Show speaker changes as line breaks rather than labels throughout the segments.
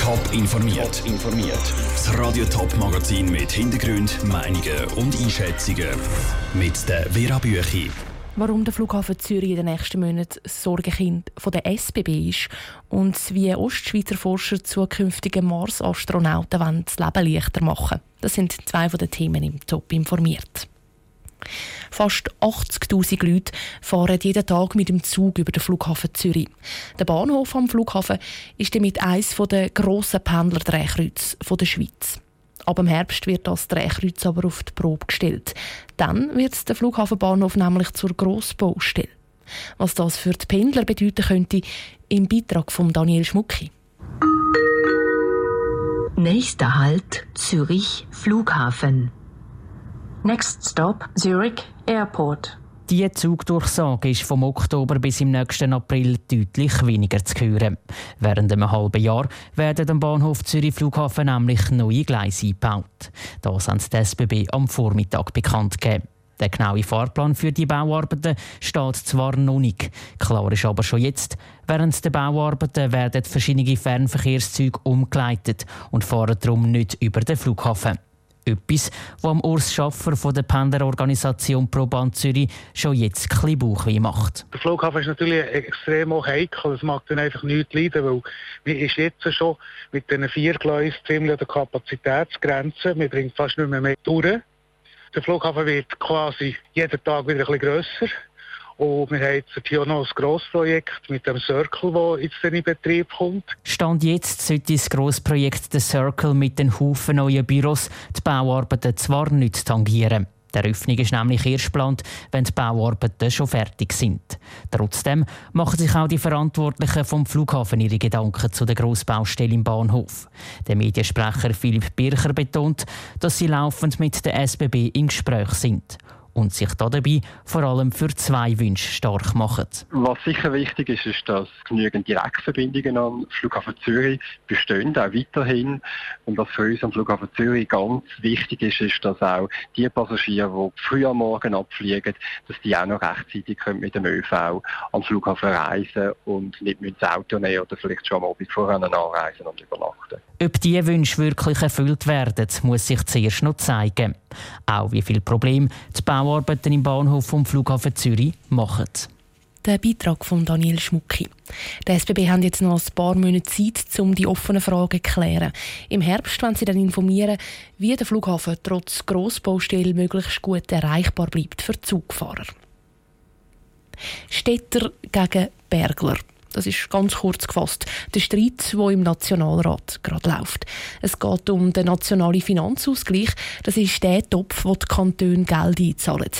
Top informiert. informiert. Das Radio Top Magazin mit Hintergrund, Meinungen und Einschätzungen mit der Vera Büchi.
Warum der Flughafen Zürich in den nächsten Monaten Sorgenkind von der SBB ist und wie Ostschweizer Forscher zukünftige Mars-Astronauten das Leben leichter machen. Das sind zwei von den Themen im Top informiert. Fast 80.000 Leute fahren jeden Tag mit dem Zug über den Flughafen Zürich. Der Bahnhof am Flughafen ist damit eines der grossen Pendlerdrehkreuze der Schweiz. Ab dem Herbst wird das Drehkreuz aber auf die Probe gestellt. Dann wird der Flughafenbahnhof nämlich zur Grossbaustelle. Was das für die Pendler bedeuten könnte, im Beitrag von Daniel Schmucki.
Nächster Halt Zürich Flughafen. Next stop Zurich Airport.
Die Zugdurchsage ist vom Oktober bis im nächsten April deutlich weniger zu hören. Während einem halben Jahr werden am Bahnhof Zürich Flughafen nämlich neue Gleise eingebaut. Das haben die SBB am Vormittag bekannt gegeben. Der genaue Fahrplan für die Bauarbeiten steht zwar noch nicht. Klar ist aber schon jetzt, während der Bauarbeiten werden verschiedene Fernverkehrszüge umgeleitet und fahren darum nicht über den Flughafen. Etwas, was am Urs Schaffer von der Pendlerorganisation ProBahn Zürich schon jetzt ein Bauchweh macht.
Der Flughafen ist natürlich extrem heikel. Es mag dann einfach nichts leiden, weil wir ist jetzt schon mit diesen vier Gleisen ziemlich an der Kapazitätsgrenze. Wir bringen fast nicht mehr, mehr durch. Der Flughafen wird quasi jeden Tag wieder ein bisschen grösser. Und wir haben jetzt hier noch ein Grossprojekt mit dem Circle, das jetzt in Betrieb kommt.
Stand jetzt sollte das Grossprojekt der Circle mit den Haufen neuen Büros die Bauarbeiten zwar nicht tangieren. Die Eröffnung ist nämlich erst geplant, wenn die Bauarbeiten schon fertig sind. Trotzdem machen sich auch die Verantwortlichen vom Flughafen ihre Gedanken zu der Grossbaustelle im Bahnhof. Der Mediensprecher Philipp Bircher betont, dass sie laufend mit der SBB in Gespräch sind und sich dabei vor allem für zwei Wünsche stark machen.
Was sicher wichtig ist, ist, dass genügend Direktverbindungen am Flughafen Zürich bestehen, auch weiterhin. Und was für uns am Flughafen Zürich ganz wichtig ist, ist, dass auch die Passagiere, die früh am Morgen abfliegen, dass die auch noch rechtzeitig mit dem ÖV am Flughafen reisen und nicht mit dem Auto nehmen oder vielleicht schon am Abend vorher anreisen und übernachten.
Ob diese Wünsche wirklich erfüllt werden, muss sich zuerst noch zeigen. Auch wie viele Probleme die Bauarbeiten im Bahnhof vom Flughafen Zürich machen.
Der Beitrag von Daniel Schmucki. Der SBB hat jetzt noch ein paar Monate Zeit, um die offenen Fragen zu klären. Im Herbst wollen sie dann informieren, wie der Flughafen trotz Grossbaustelle möglichst gut erreichbar bleibt für Zugfahrer. Städter gegen Bergler. Das ist ganz kurz gefasst der Streit, der im Nationalrat gerade läuft. Es geht um den nationalen Finanzausgleich. Das ist der Topf, wo die Kantone Geld einzahlen.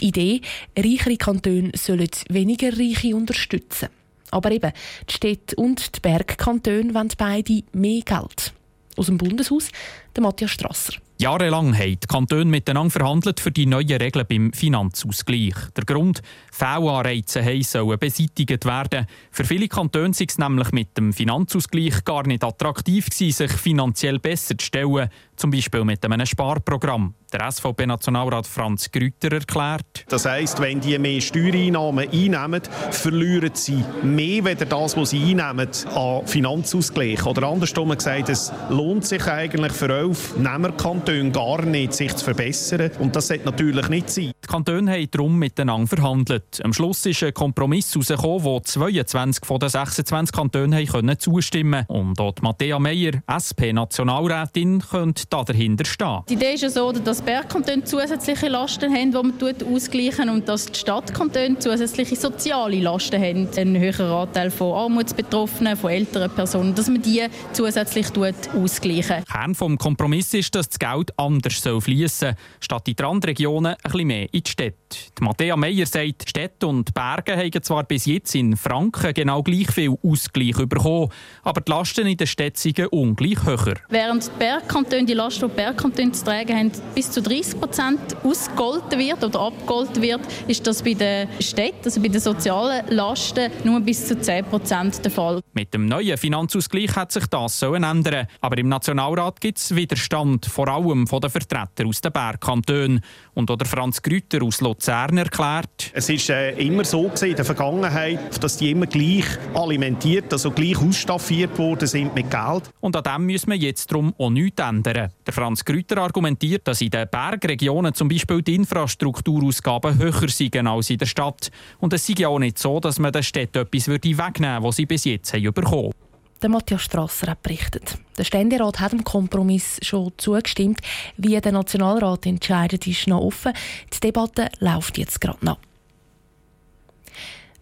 Die Idee, reichere Kantone sollen weniger Reiche unterstützen. Aber eben, die Städte und die Bergkantone wollen beide mehr Geld. Aus dem Bundeshaus, der Matthias Strasser.
Jahrelang haben die Kantone miteinander verhandelt für die neuen Regeln beim Finanzausgleich. Der Grund, Fehlanreize sollen beseitigt werden. Für viele Kantone war es nämlich mit dem Finanzausgleich gar nicht attraktiv gewesen, sich finanziell besser zu stellen, zum Beispiel mit einem Sparprogramm. Der SVP-Nationalrat Franz Grüter erklärt.
Das heisst, wenn die mehr Steuereinnahmen einnehmen, verlieren sie mehr als das, was sie einnehmen an Finanzausgleich. Oder andersrum gesagt, es lohnt sich eigentlich für elf Nehmerkantone gar nicht, sich zu verbessern. Und das sollte natürlich nicht sein.
Die Kantone haben darum miteinander verhandelt. Am Schluss ist ein Kompromiss herausgekommen, wo 22 von den 26 Kantonen können zustimmen konnten. Und auch Matthäa Meyer, SP-Nationalrätin, könnte da dahinter stehen.
Die Idee ist ja so, dass Bergkantone zusätzliche Lasten haben, die man ausgleichen und dass die Stadtkantone zusätzliche soziale Lasten haben. Ein höherer Anteil von Armutsbetroffenen, von älteren Personen, dass man die zusätzlich ausgleichen.
Kern des Kompromiss ist, dass das Geld anders fließen soll, statt in die Randregionen ein bisschen mehr in die Städte. Die Matthäa Meyer sagt, Städte und Berge haben zwar bis jetzt in Franken genau gleich viel Ausgleich bekommen, aber die Lasten in den Städten sind ungleich höher.
Während die Bergkantone die Last, die die Bergkantone zu tragen haben, bis zu 30 Prozent ausgegolten wird oder abgegolten wird, ist das bei den Städten, also bei den sozialen Lasten, nur bis zu 10 Prozent der Fall.
Mit dem neuen Finanzausgleich hat sich das so ändern. Aber im Nationalrat gibt es Widerstand, vor allem von den Vertretern aus den Bergkantonen. Und oder Franz Grüter aus Luzern Luzern erklärt.
Es ist äh, immer so gewesen, in der Vergangenheit, dass die immer gleich alimentiert, also gleich ausstaffiert worden sind mit Geld.
Und an dem müssen wir jetzt darum auch nichts ändern. Der Franz Grüter argumentiert, dass in den Bergregionen zum Beispiel die Infrastrukturausgaben höher sind als in der Stadt. Und es sei ja auch nicht so, dass man den Städten etwas wegnehmen würde, was sie bis jetzt haben bekommen haben.
Der Matthias Strasser hat berichtet. Der Ständerat hat dem Kompromiss schon zugestimmt. Wie der Nationalrat entscheidet, ist noch offen. Die Debatte läuft jetzt gerade noch.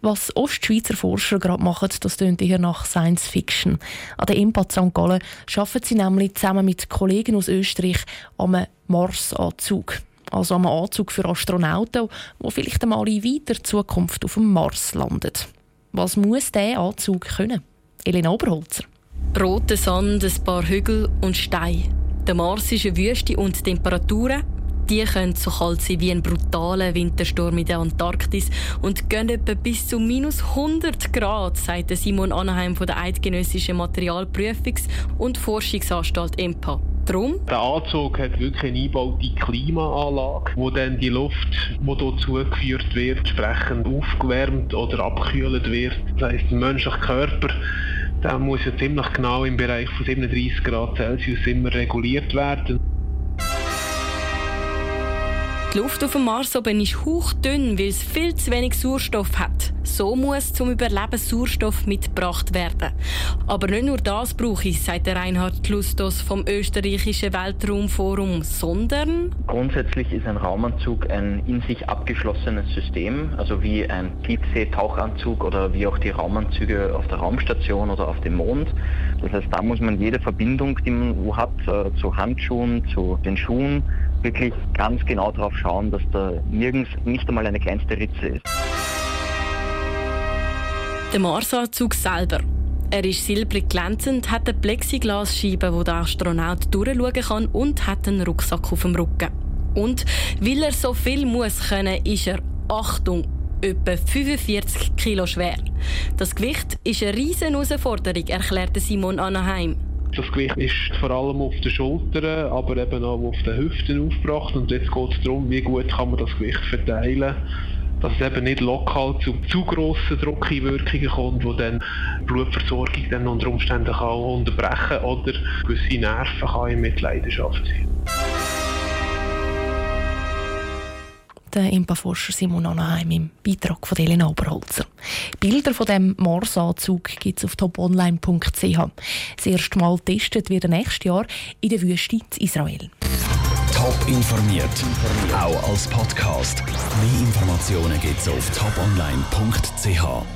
Was Ostschweizer Forscher gerade machen, das klingt eher nach Science Fiction. An der IMPA St. Gallen arbeiten sie nämlich zusammen mit Kollegen aus Österreich am Mars-Anzug. Also am Anzug für Astronauten, die vielleicht einmal in weiter Zukunft auf dem Mars landen. Was muss dieser Anzug können? Elena Oberholzer.
Roter Sand, ein paar Hügel und Steine. Der Mars ist eine Wüste und Temperaturen die können so kalt sein wie ein brutaler Wintersturm in der Antarktis und gehen etwa bis zu minus 100 Grad, sagt Simon Anaheim von der Eidgenössischen Materialprüfungs- und Forschungsanstalt EMPA. Drum?
Der Anzug hat wirklich eine eingebaute Klimaanlage, wo dann die Luft, die hier zugeführt wird, entsprechend aufgewärmt oder abgekühlt wird. Das heisst, der menschliche Körper der muss ja ziemlich genau im Bereich von 37 Grad Celsius immer reguliert werden.
Die Luft auf dem Mars oben ist hauchdünn, weil es viel zu wenig Sauerstoff hat. So muss zum Überleben Sauerstoff mitgebracht werden. Aber nicht nur das brauche ich, sagt Reinhard Klustos vom österreichischen Weltraumforum, sondern...
Grundsätzlich ist ein Raumanzug ein in sich abgeschlossenes System, also wie ein Tiefseetauchanzug oder wie auch die Raumanzüge auf der Raumstation oder auf dem Mond. Das heißt, da muss man jede Verbindung, die man hat, äh, zu Handschuhen, zu den Schuhen, wirklich ganz genau darauf schauen, dass da nirgends nicht einmal eine kleinste Ritze ist.
Der Marsanzug selber. Er ist silbrig glänzend, hat eine Plexiglasscheibe, wo der Astronaut durchschauen kann und hat einen Rucksack auf dem Rücken. Und weil er so viel muss können, ist er, Achtung, etwa 45 Kilo schwer. Das Gewicht ist eine riesen Herausforderung, erklärte Simon Anaheim.
Das Gewicht ist vor allem auf den Schultern, aber eben auch auf den Hüften aufgebracht. Und jetzt geht es darum, wie gut kann man das Gewicht verteilen dass es eben nicht lokal zu zu grossen Druckeinwirkungen kommt, die dann die Blutversorgung dann unter Umständen kann unterbrechen oder gewisse Nerven kann in Mitleidenschaft ziehen.
Der Impa-Forscher Simon Anaheim im Beitrag von Elena Oberholzer. Bilder von dem Marsanzug gibt es auf toponline.ch. Das erste Mal getestet wird nächstes Jahr in der Wüste in Israel.
Top informiert, auch als Podcast. Mehr Informationen gibt es auf toponline.ch.